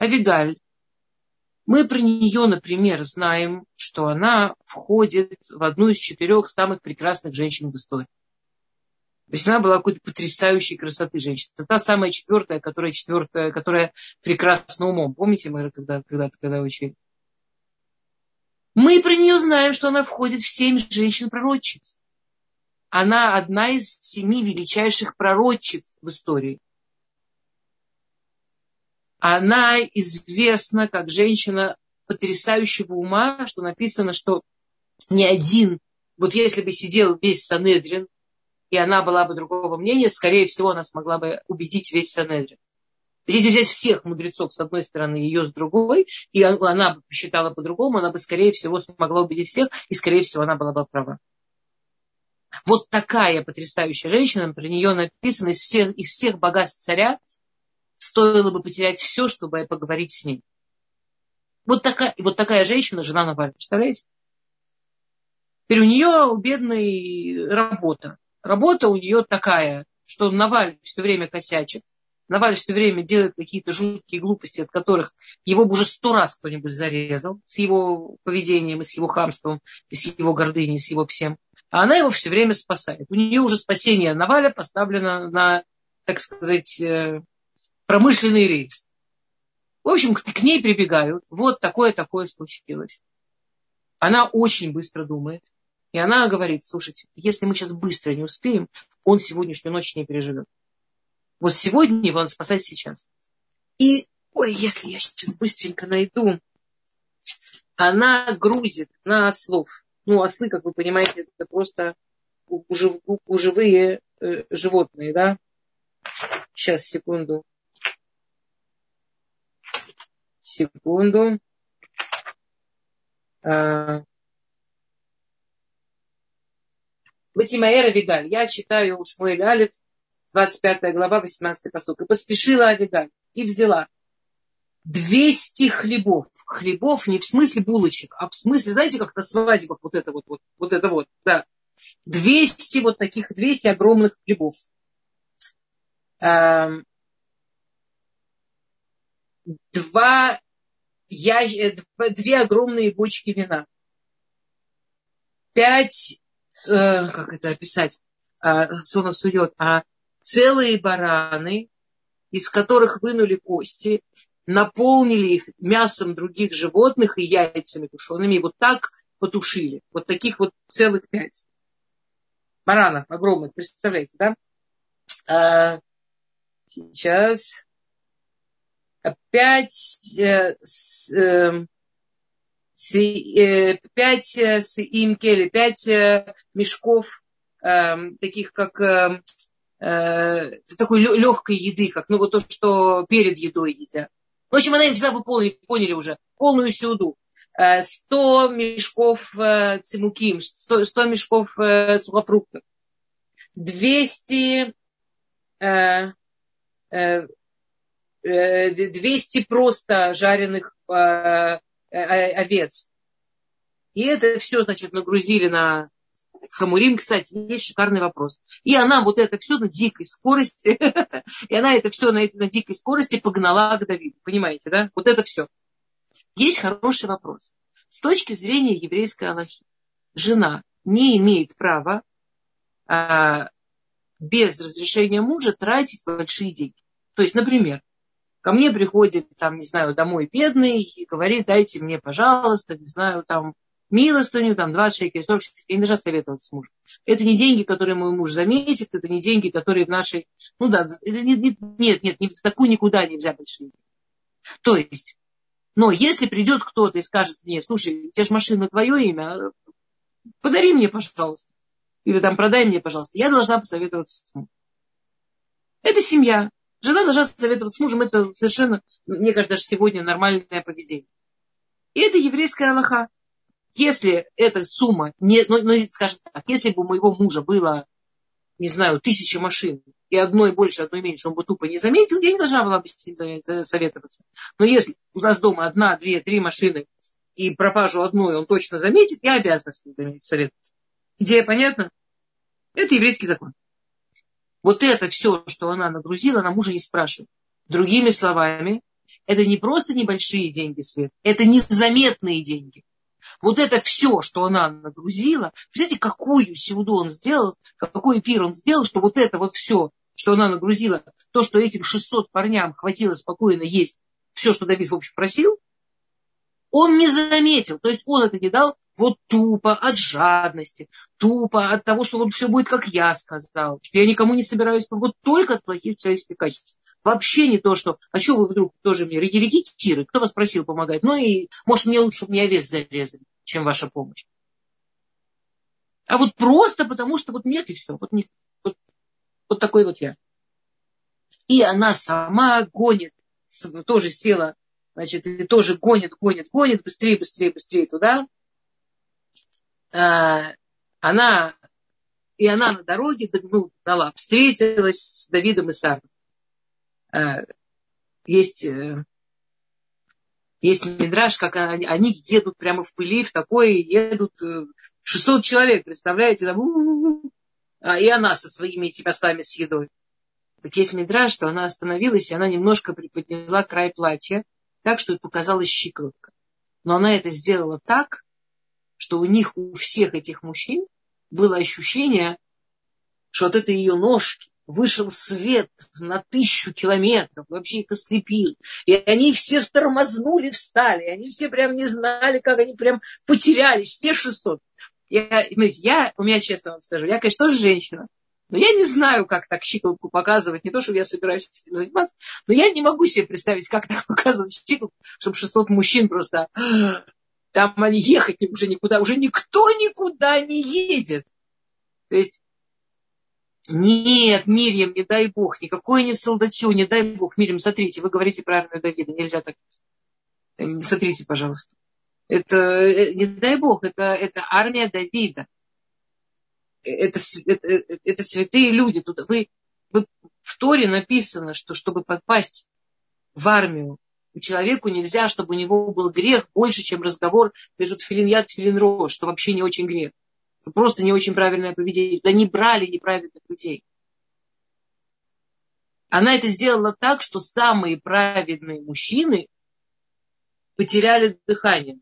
Авигаль. Мы про нее, например, знаем, что она входит в одну из четырех самых прекрасных женщин в истории. То есть она была какой-то потрясающей красоты женщина. Это та самая четвертая, которая четвертая, которая прекрасна умом. Помните, мы когда, когда, когда учили? Мы про нее знаем, что она входит в семь женщин-пророчиц. Она одна из семи величайших пророчиц в истории. Она известна как женщина потрясающего ума, что написано, что ни один, вот если бы сидел весь Санедрин, и она была бы другого мнения, скорее всего, она смогла бы убедить весь Санедрин. Если взять всех мудрецов с одной стороны, ее с другой, и она бы посчитала по-другому, она бы, скорее всего, смогла убедить всех, и, скорее всего, она была бы права. Вот такая потрясающая женщина, про нее написано, из всех, из всех богатств царя стоило бы потерять все, чтобы поговорить с ней. Вот такая, вот такая женщина, жена Навального, представляете? Теперь у нее у бедной работа работа у нее такая, что Наваль все время косячит, Наваль все время делает какие-то жуткие глупости, от которых его бы уже сто раз кто-нибудь зарезал с его поведением, и с его хамством, и с его гордыней, и с его всем. А она его все время спасает. У нее уже спасение Наваля поставлено на, так сказать, э, промышленный рейс. В общем, к ней прибегают. Вот такое-такое случилось. Она очень быстро думает. И она говорит, слушайте, если мы сейчас быстро не успеем, он сегодняшнюю ночь не переживет. Вот сегодня его надо спасать сейчас. И, ой, если я сейчас быстренько найду, она грузит на ослов. Ну, ослы, как вы понимаете, это просто живые э, животные, да? Сейчас, секунду. Секунду. Батимаэра Авигаль. Я читаю Шмуэль Алиф, 25 глава, 18 посок. И поспешила Авигаль и взяла 200 хлебов. Хлебов не в смысле булочек, а в смысле, знаете, как на свадьбах вот это вот, вот, вот это вот, да. 200 вот таких, 200 огромных хлебов. Эм, два, я, э, две огромные бочки вина. Пять Э, как это описать, Сона сует, а целые бараны, из которых вынули кости, наполнили их мясом других животных и яйцами тушеными, и вот так потушили. Вот таких вот целых пять. Баранов огромных, представляете, да? А, сейчас. Пять э, с, э, Э, пять э, с имкели, пять э, мешков эм, таких как такой легкой еды, как ну вот то, что перед едой едят. В общем, она всегда вы поняли, поняли уже, полную сюду. 100 мешков цимуким, 100, 100 мешков сухофруктов, 200, 200 просто жареных овец. И это все, значит, нагрузили на Хамурим, кстати, есть шикарный вопрос. И она вот это все на дикой скорости, и она это все на, на дикой скорости погнала к Давиду. Понимаете, да? Вот это все. Есть хороший вопрос. С точки зрения еврейской Аллахи, жена не имеет права а, без разрешения мужа тратить большие деньги. То есть, например, ко мне приходит, там, не знаю, домой бедный и говорит, дайте мне, пожалуйста, не знаю, там, милостыню, там, 20 шекелей, 40 шекелей. Я не должна советоваться с мужем. Это не деньги, которые мой муж заметит, это не деньги, которые в нашей... Ну да, это не, не, нет, нет, в такую никуда нельзя большие. То есть, но если придет кто-то и скажет мне, слушай, у тебя же машина твое имя, подари мне, пожалуйста. Или там продай мне, пожалуйста. Я должна посоветоваться с мужем. Это семья. Жена должна советоваться с мужем. Это совершенно, мне кажется, даже сегодня нормальное поведение. И это еврейская Аллаха. Если эта сумма, не, ну, ну, скажем так, если бы у моего мужа было, не знаю, тысяча машин, и одной больше, одной меньше, он бы тупо не заметил, я не должна была бы с ним советоваться. Но если у нас дома одна, две, три машины, и пропажу одной он точно заметит, я обязана с ним советоваться. Идея понятна? Это еврейский закон. Вот это все, что она нагрузила, она мужа не спрашивает. Другими словами, это не просто небольшие деньги, Свет, это незаметные деньги. Вот это все, что она нагрузила, представляете, какую сеуду он сделал, какой пир он сделал, что вот это вот все, что она нагрузила, то, что этим 600 парням хватило спокойно есть все, что Давид, в общем, просил, он не заметил. То есть он это не дал вот тупо от жадности, тупо от того, что вот все будет, как я сказал, что я никому не собираюсь, вот только от плохих человеческих качеств. Вообще не то, что, а что вы вдруг тоже мне рекетиры, кто вас просил помогать? Ну и, может, мне лучше, чтобы мне овец зарезали, чем ваша помощь. А вот просто потому, что вот нет и все. Вот, не, вот, вот такой вот я. И она сама гонит, тоже села, значит, и тоже гонит, гонит, гонит, быстрее, быстрее, быстрее туда. А, она, и она на дороге ну, дала, встретилась с Давидом и Сарой. А, есть, э, есть мидраж, как они, они едут прямо в пыли, в такое, едут 600 э, человек, представляете, там, а, и она со своими этими остами с едой. Так есть мидраж, что она остановилась, и она немножко приподняла край платья, так, что показалась щиколотка. Но она это сделала так, что у них, у всех этих мужчин было ощущение, что от этой ее ножки вышел свет на тысячу километров, вообще их ослепил. И они все тормознули, встали. Они все прям не знали, как они прям потерялись, все 600. Я, я, у меня честно вам скажу, я, конечно, тоже женщина, но я не знаю, как так щиколотку показывать. Не то, что я собираюсь этим заниматься, но я не могу себе представить, как так показывать щиколотку, чтобы 600 мужчин просто... Там они ехать уже никуда, уже никто никуда не едет. То есть нет, Мирьям, не дай бог, никакой не солдатью, не дай бог. Мирьям, смотрите, вы говорите армию Давида, нельзя так. Смотрите, пожалуйста. Это, э, не дай бог, это, это армия Давида это, это, это святые люди. Тут вы, вы, в Торе написано, что чтобы попасть в армию, человеку нельзя, чтобы у него был грех больше, чем разговор между тфилин яд тфилин рош, что вообще не очень грех. Это просто не очень правильное поведение. Да не брали неправильных людей. Она это сделала так, что самые праведные мужчины потеряли дыхание.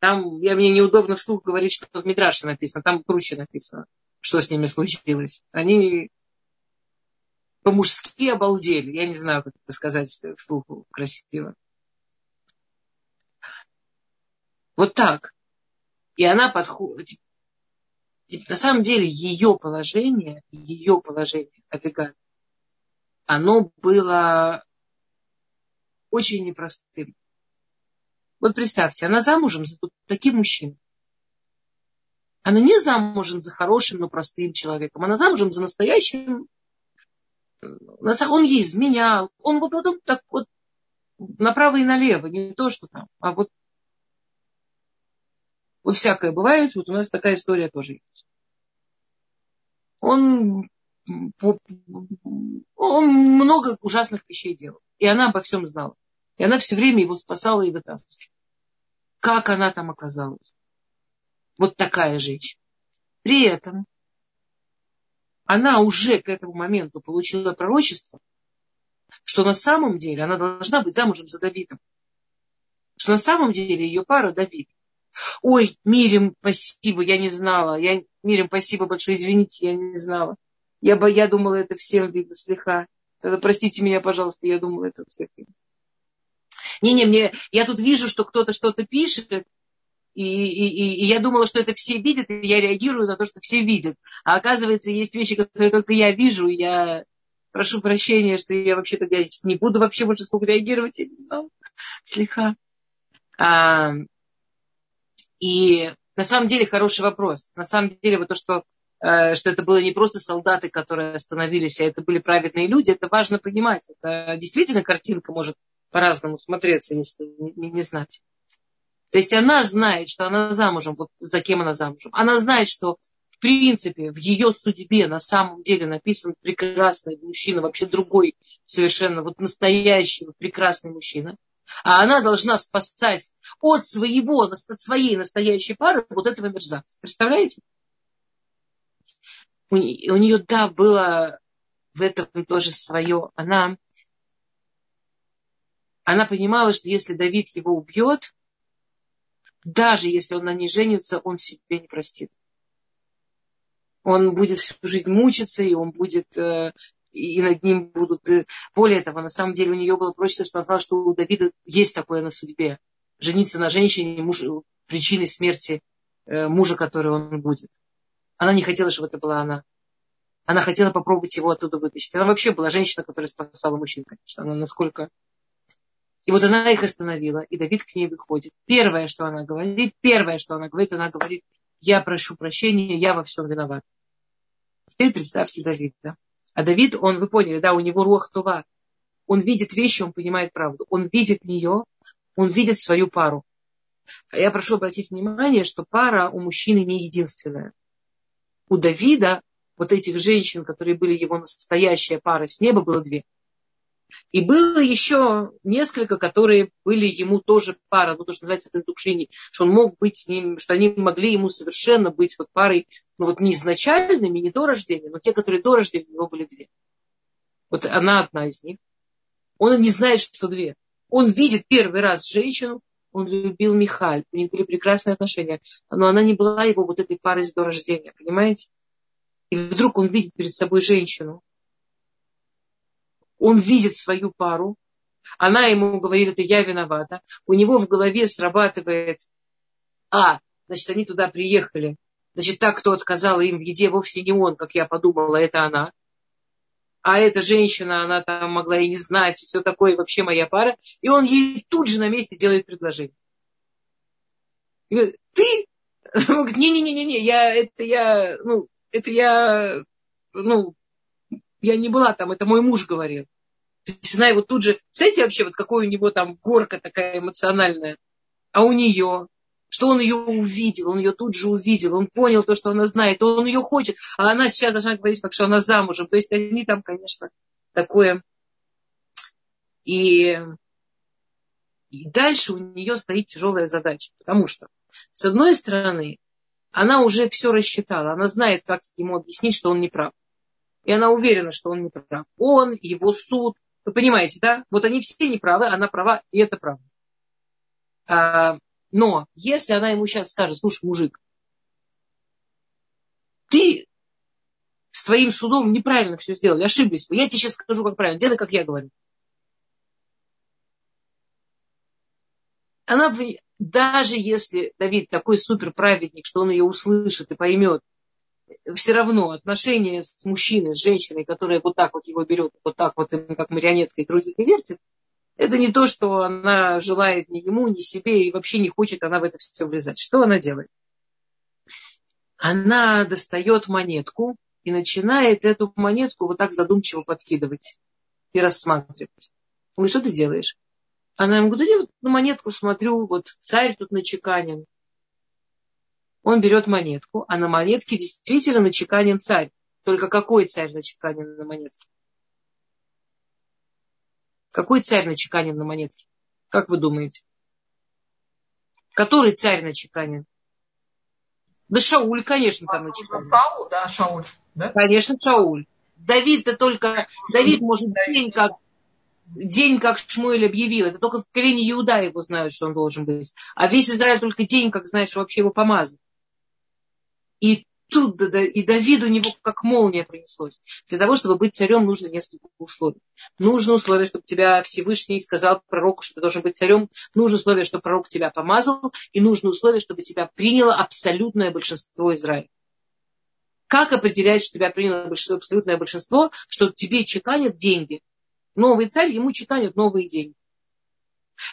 Там, я, мне неудобно вслух говорить, что в Мидраше написано, там круче написано что с ними случилось. Они по-мужски обалдели. Я не знаю, как это сказать вслух красиво. Вот так. И она подходит. На самом деле ее положение, ее положение, Авиган, оно было очень непростым. Вот представьте, она замужем за таким мужчиной. Она не замужем за хорошим, но простым человеком. Она замужем за настоящим. Он ей изменял. Он вот потом так вот направо и налево. Не то, что там, а вот вот всякое бывает. Вот у нас такая история тоже есть. Он, он много ужасных вещей делал. И она обо всем знала. И она все время его спасала и вытаскивала. Как она там оказалась? вот такая женщина. При этом она уже к этому моменту получила пророчество, что на самом деле она должна быть замужем за Давидом. Что на самом деле ее пара Давид. Ой, Мирим, спасибо, я не знала. Я, Мирим, спасибо большое, извините, я не знала. Я, бы, я думала, это всем видно слегка. Тогда простите меня, пожалуйста, я думала, это всех видно. Не-не, мне, я тут вижу, что кто-то что-то пишет, и, и, и я думала, что это все видят, и я реагирую на то, что все видят. А оказывается, есть вещи, которые только я вижу, и я прошу прощения, что я вообще-то не буду вообще больше столько реагировать, я не знаю, слегка. А, и на самом деле хороший вопрос. На самом деле вот то, что, э, что это было не просто солдаты, которые остановились, а это были праведные люди, это важно понимать. Это действительно картинка может по-разному смотреться, если не, не знать. То есть она знает, что она замужем, вот за кем она замужем. Она знает, что в принципе в ее судьбе на самом деле написан прекрасный мужчина, вообще другой совершенно, вот настоящий прекрасный мужчина. А она должна спасать от своего, от своей настоящей пары вот этого мерзавца. Представляете? У, у нее, да, было в этом тоже свое. Она, она понимала, что если Давид его убьет, даже если он на ней женится, он себе не простит. Он будет всю жизнь мучиться, и он будет, э, и над ним будут... Э, более того, на самом деле у нее было проще, что она знала, что у Давида есть такое на судьбе. Жениться на женщине муж, причиной смерти э, мужа, который он будет. Она не хотела, чтобы это была она. Она хотела попробовать его оттуда вытащить. Она вообще была женщина, которая спасала мужчин, конечно. Она насколько и вот она их остановила, и Давид к ней выходит. Первое, что она говорит, первое, что она говорит, она говорит, я прошу прощения, я во всем виноват. Теперь представьте Давида. А Давид, он, вы поняли, да, у него рух това. Он видит вещи, он понимает правду. Он видит нее, он видит свою пару. А я прошу обратить внимание, что пара у мужчины не единственная. У Давида вот этих женщин, которые были его настоящая пара с неба, было две. И было еще несколько, которые были ему тоже пара, ну, то, что называется бензукшини, что он мог быть с ним, что они могли ему совершенно быть вот парой, ну, вот не изначальными, не до рождения, но те, которые до рождения у него были две. Вот она одна из них. Он не знает, что две. Он видит первый раз женщину, он любил Михаль, у них были прекрасные отношения, но она не была его вот этой парой с до рождения, понимаете? И вдруг он видит перед собой женщину, он видит свою пару, она ему говорит, это я виновата, у него в голове срабатывает, а, значит, они туда приехали, значит, так, кто отказал им в еде, вовсе не он, как я подумала, это она. А эта женщина, она там могла и не знать, все такое, вообще моя пара. И он ей тут же на месте делает предложение. И говорит, ты? Он говорит, не-не-не-не, я, это я, ну, это я, ну, я не была там, это мой муж говорил. То есть она его тут же, представляете вообще, вот какой у него там горка такая эмоциональная, а у нее, что он ее увидел, он ее тут же увидел, он понял то, что она знает, он ее хочет, а она сейчас должна говорить, как что она замужем. То есть они там, конечно, такое. И, и дальше у нее стоит тяжелая задача, потому что, с одной стороны, она уже все рассчитала, она знает, как ему объяснить, что он не прав. И она уверена, что он не прав. Он, его суд. Вы понимаете, да? Вот они все неправы, она права, и это правда. А, но если она ему сейчас скажет, слушай, мужик, ты с твоим судом неправильно все сделали, ошиблись. Я тебе сейчас скажу, как правильно. Делай, как я говорю. Она, даже если Давид такой суперправедник, что он ее услышит и поймет, все равно отношения с мужчиной, с женщиной, которая вот так вот его берет, вот так вот как марионеткой крутит и вертит, это не то, что она желает ни ему, ни себе, и вообще не хочет она в это все влезать. Что она делает? Она достает монетку и начинает эту монетку вот так задумчиво подкидывать и рассматривать. Говорит, что ты делаешь? Она ему говорит, я вот на монетку смотрю, вот царь тут начеканен, он берет монетку, а на монетке действительно начеканен царь. Только какой царь начеканен на монетке? Какой царь начеканен на монетке? Как вы думаете? Который царь начеканен? Да Шауль, конечно, там начеканен. Саул, да, Шауль. Да? Конечно, Шауль. Давид-то только... Давид может день как день, как Шмуэль объявил. Это только в колене Иуда его знают, что он должен быть. А весь Израиль только день, как знает, что вообще его помазал. И тут и Давиду у него как молния принеслось. Для того, чтобы быть царем, нужно несколько условий. Нужно условие, чтобы тебя Всевышний сказал пророку, что ты должен быть царем. Нужно условие, чтобы пророк тебя помазал. И нужно условие, чтобы тебя приняло абсолютное большинство Израиля. Как определять, что тебя приняло абсолютное большинство, что тебе чеканят деньги? Новый царь, ему чеканят новые деньги.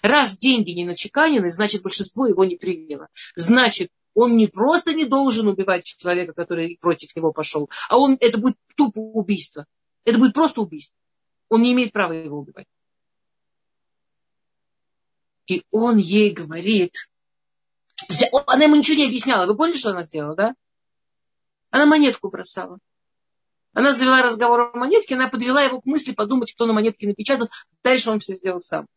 Раз деньги не начеканены, значит большинство его не приняло. Значит, он не просто не должен убивать человека, который против него пошел, а он, это будет тупо убийство. Это будет просто убийство. Он не имеет права его убивать. И он ей говорит, она ему ничего не объясняла. Вы поняли, что она сделала, да? Она монетку бросала. Она завела разговор о монетке, она подвела его к мысли подумать, кто на монетке напечатал. Дальше он все сделал сам.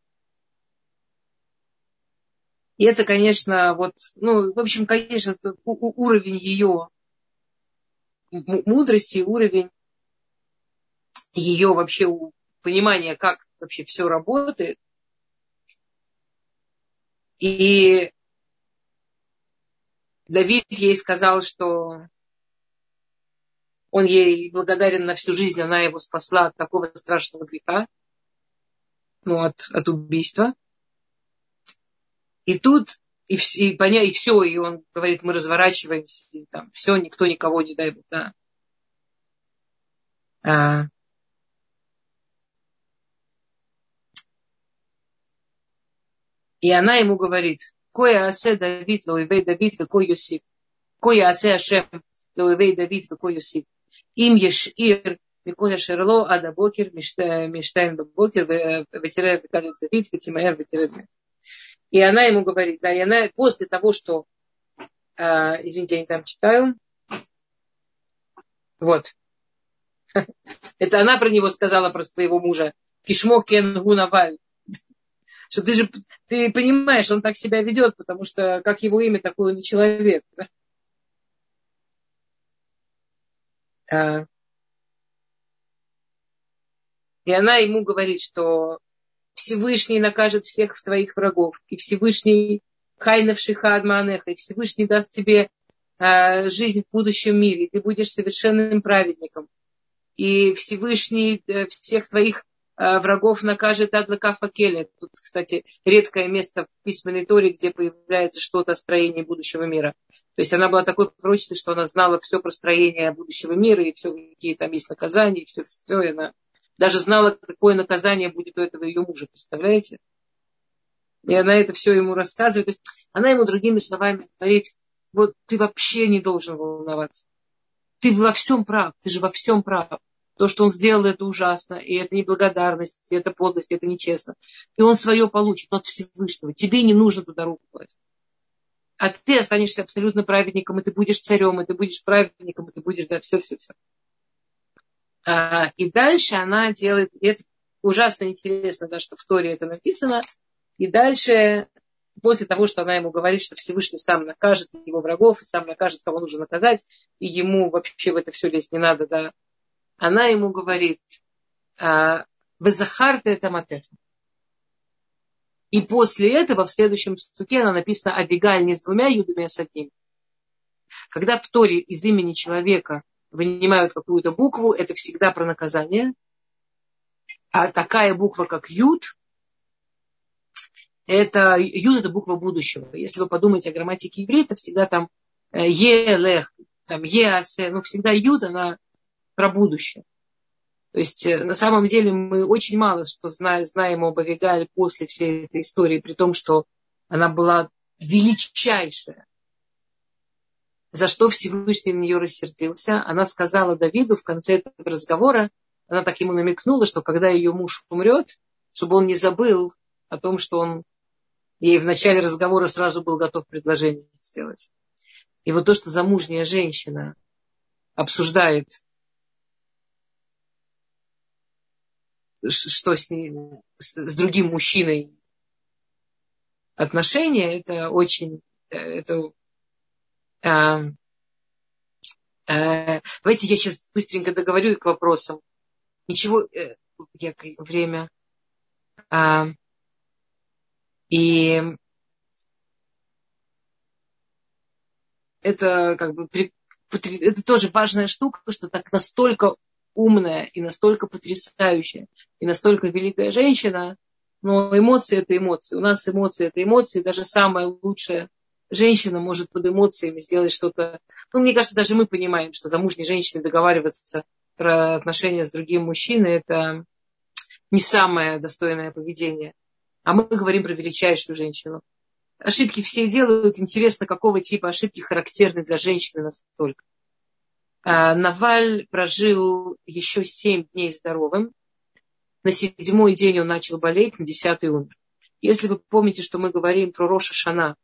И это, конечно, вот, ну, в общем, конечно, уровень ее мудрости, уровень ее вообще понимания, как вообще все работает. И Давид ей сказал, что он ей благодарен на всю жизнь, она его спасла от такого страшного греха, ну, от, от убийства. И тут, и, и, поня, и все, и он говорит, мы разворачиваемся, и там все, никто никого не дай бог, да. А, И она ему говорит, «Кое асе Давид, лоивей Давид, какой Йосиф? Кое асе Ашем, лоивей Давид, какой Йосиф? Им ешир, миколя шерло, ада бокер, миштайн бокер, э, ветирая Давид, ветимаэр, ветирая и она ему говорит, да, и она после того, что, э, извините, я не там читаю, вот, это она про него сказала, про своего мужа, Кишмо Кен Гунаваль, что ты же, ты понимаешь, он так себя ведет, потому что как его имя, такой он и человек. А, и она ему говорит, что Всевышний накажет всех твоих врагов, и Всевышний хайнавших адманеха, и Всевышний даст тебе э, жизнь в будущем мире, и ты будешь совершенным праведником. И Всевышний э, всех твоих э, врагов накажет Адлака Факеля. Тут, кстати, редкое место в письменной Торе, где появляется что-то о строении будущего мира. То есть она была такой пророчицей, что она знала все про строение будущего мира, и все, какие там есть наказания, и все, все, и она даже знала, какое наказание будет у этого ее мужа, представляете? И она это все ему рассказывает. Она ему другими словами говорит, вот ты вообще не должен волноваться. Ты во всем прав, ты же во всем прав. То, что он сделал, это ужасно, и это неблагодарность, и это подлость, и это нечестно. И он свое получит от Всевышнего. Тебе не нужно туда руку класть. А ты останешься абсолютно праведником, и ты будешь царем, и ты будешь праведником, и ты будешь, да, все, все, все. А, и дальше она делает, и это ужасно интересно, да, что в Торе это написано. И дальше, после того, что она ему говорит, что Всевышний сам накажет его врагов, и сам накажет, кого нужно наказать, и ему вообще в это все лезть не надо, да, она ему говорит, «А, Везахарта это матеха. И после этого в следующем стуке она написана Абигаль не с двумя юдами, а с одним. Когда в Торе из имени человека вынимают какую-то букву, это всегда про наказание. А такая буква, как Юд, это Юд это буква будущего. Если вы подумаете о грамматике иврита, всегда там э, Елех, там Еасе, ну всегда Юд, она про будущее. То есть э, на самом деле мы очень мало что знаем, об Авигаль после всей этой истории, при том, что она была величайшая за что Всевышний на нее рассердился. Она сказала Давиду в конце этого разговора, она так ему намекнула, что когда ее муж умрет, чтобы он не забыл о том, что он ей в начале разговора сразу был готов предложение сделать. И вот то, что замужняя женщина обсуждает, что с, ней, с другим мужчиной отношения, это очень, это а, а, давайте я сейчас быстренько договорю к вопросам. Ничего, э, я, время. А, и это как бы это тоже важная штука, что так настолько умная и настолько потрясающая и настолько великая женщина, но эмоции это эмоции. У нас эмоции это эмоции, даже самая лучшая женщина может под эмоциями сделать что-то. Ну, мне кажется, даже мы понимаем, что замужней женщине договариваться про отношения с другим мужчиной это не самое достойное поведение. А мы говорим про величайшую женщину. Ошибки все делают. Интересно, какого типа ошибки характерны для женщины настолько. А, Наваль прожил еще семь дней здоровым. На седьмой день он начал болеть, на десятый умер. Если вы помните, что мы говорим про Роша Шана,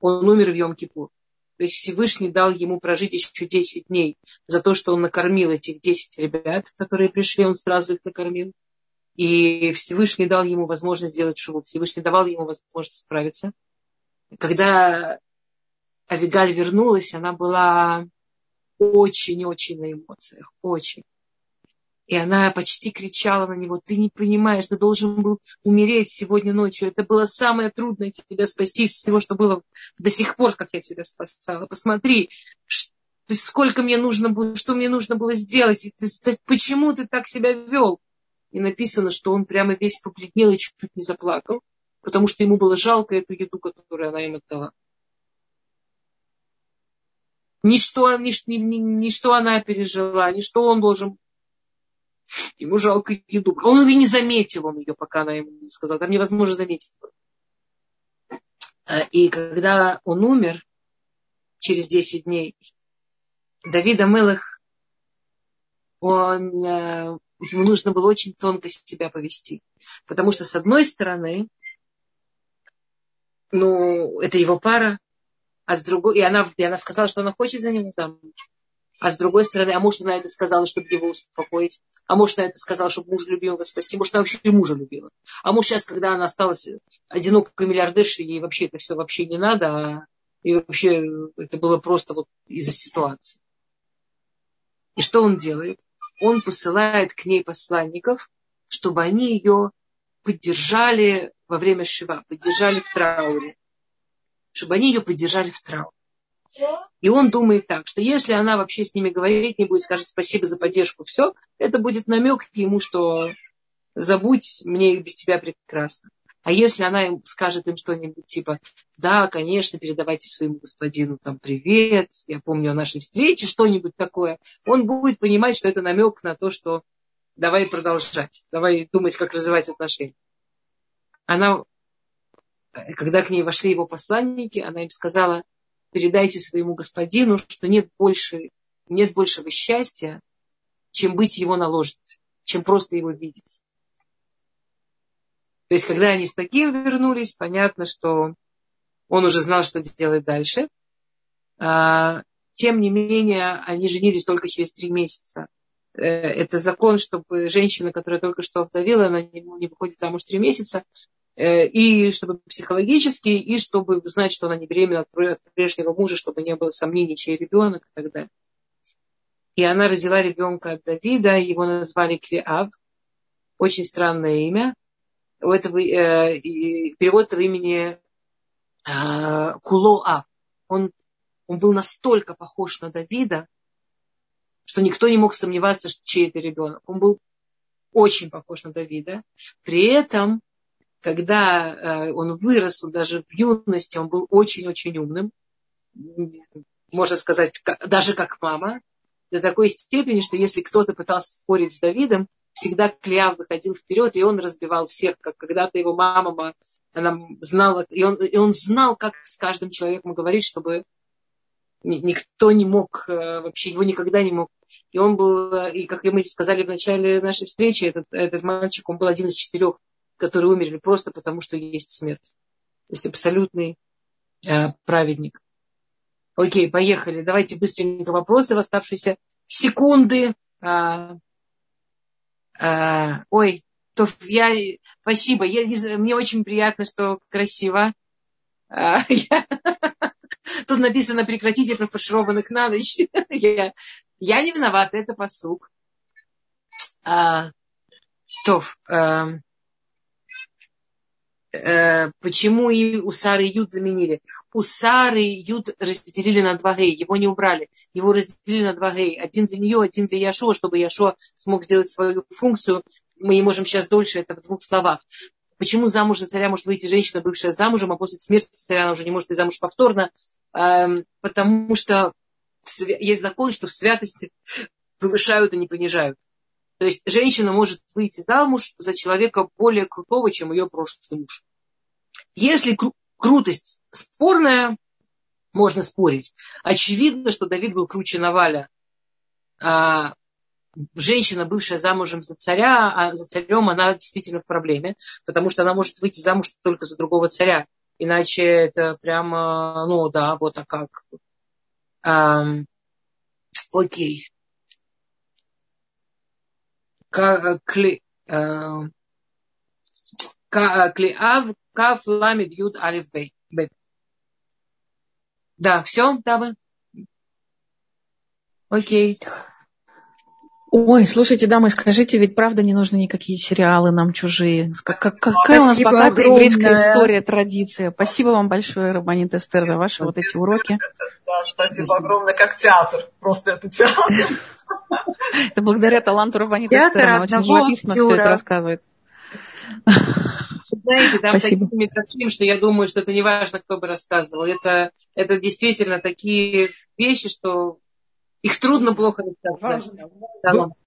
он умер в Йом-Кипур. То есть Всевышний дал ему прожить еще 10 дней за то, что он накормил этих 10 ребят, которые пришли, он сразу их накормил. И Всевышний дал ему возможность сделать шубу. Всевышний давал ему возможность справиться. Когда Авигаль вернулась, она была очень-очень на эмоциях. Очень. И она почти кричала на него, ты не понимаешь, ты должен был умереть сегодня ночью. Это было самое трудное тебя спасти из всего, что было до сих пор, как я тебя спасала. Посмотри, сколько мне нужно было, что мне нужно было сделать, почему ты так себя вел. И написано, что он прямо весь побледнел и чуть-чуть не заплакал, потому что ему было жалко эту еду, которую она им отдала. Ничто, ничто, ничто она пережила, ничто он должен Ему жалко еду. Он ее не заметил, он ее, пока она ему не сказала. Там невозможно заметить. Э, и когда он умер, через 10 дней, Давида Мелых, он, э, ему нужно было очень тонко себя повести. Потому что, с одной стороны, ну, это его пара, а с другой, и она, и она сказала, что она хочет за него замуж. А с другой стороны, а может, она это сказала, чтобы его успокоить. А может, она это сказала, чтобы мужа любимого спасти. Может, она вообще и мужа любила. А может, сейчас, когда она осталась одинокой миллиардершей, ей вообще это все вообще не надо. А и вообще это было просто вот из-за ситуации. И что он делает? Он посылает к ней посланников, чтобы они ее поддержали во время Шива, поддержали в трауре. Чтобы они ее поддержали в трауре. И он думает так, что если она вообще с ними говорить не будет, скажет спасибо за поддержку, все, это будет намек ему, что забудь, мне без тебя прекрасно. А если она им скажет им что-нибудь типа, да, конечно, передавайте своему господину там привет, я помню о нашей встрече, что-нибудь такое, он будет понимать, что это намек на то, что давай продолжать, давай думать, как развивать отношения. Она, когда к ней вошли его посланники, она им сказала, передайте своему господину, что нет, больше, нет большего счастья, чем быть его наложницей, чем просто его видеть. То есть, когда они с таким вернулись, понятно, что он уже знал, что делать дальше. А, тем не менее, они женились только через три месяца. Э, это закон, чтобы женщина, которая только что вдовила, она не, выходит замуж три месяца, и чтобы психологически, и чтобы знать, что она не беременна от прежнего мужа, чтобы не было сомнений, чей ребенок и так далее. И она родила ребенка от Давида, его назвали Клеав, очень странное имя. У этого, э, перевод этого имени э, Кулоав. Он, он был настолько похож на Давида, что никто не мог сомневаться, что чей это ребенок. Он был очень похож на Давида. При этом когда э, он вырос, он даже в юности, он был очень-очень умным, можно сказать, даже как мама, до такой степени, что если кто-то пытался спорить с Давидом, всегда Клеав выходил вперед, и он разбивал всех, как когда-то его мама, она знала, и он, и он знал, как с каждым человеком говорить, чтобы никто не мог, э, вообще его никогда не мог. И он был, и как мы сказали в начале нашей встречи, этот, этот мальчик, он был один из четырех которые умерли просто потому, что есть смерть. То есть абсолютный э, праведник. Окей, поехали. Давайте быстренько вопросы в оставшиеся секунды. А, а, ой, то я, спасибо. Я, мне очень приятно, что красиво. А, я, тут написано прекратите профашированных на ночь. я, я не виновата, это посук. А, то, а, Э, почему и у Сары и Юд заменили. У Сары Юд разделили на два гей, его не убрали. Его разделили на два гей. Один для нее, один для Яшуа, чтобы Яшуа смог сделать свою функцию. Мы не можем сейчас дольше это в двух словах. Почему замуж за царя может выйти женщина, бывшая замужем, а после смерти царя она уже не может выйти замуж повторно? Эм, потому что есть закон, что в святости повышают и не понижают. То есть женщина может выйти замуж за человека более крутого, чем ее прошлый муж. Если кру- крутость спорная, можно спорить. Очевидно, что Давид был круче Наваля. А женщина, бывшая замужем за царя, а за царем она действительно в проблеме, потому что она может выйти замуж только за другого царя. Иначе это прямо, ну да, вот а как. А, окей. Клеав, Каф, Ламид, Юд, Алиф, Бей. Да, все, да, вы. Окей. Ой, слушайте, дамы, скажите, ведь правда не нужны никакие сериалы нам чужие. Как, как, какая Спасибо у нас богатая огромное. еврейская история, традиция. Спасибо вам большое, Рабанит Эстер, за ваши вот эти уроки. Да, спасибо огромное, как театр. Просто это театр. Это благодаря таланту Рабанит Театр Эстер. Она очень живописно все это рассказывает. Знаете, там Спасибо. такие микрофильм, что я думаю, что это не важно, кто бы рассказывал. Это, это действительно такие вещи, что их трудно плохо рассказать. Важно. Салом.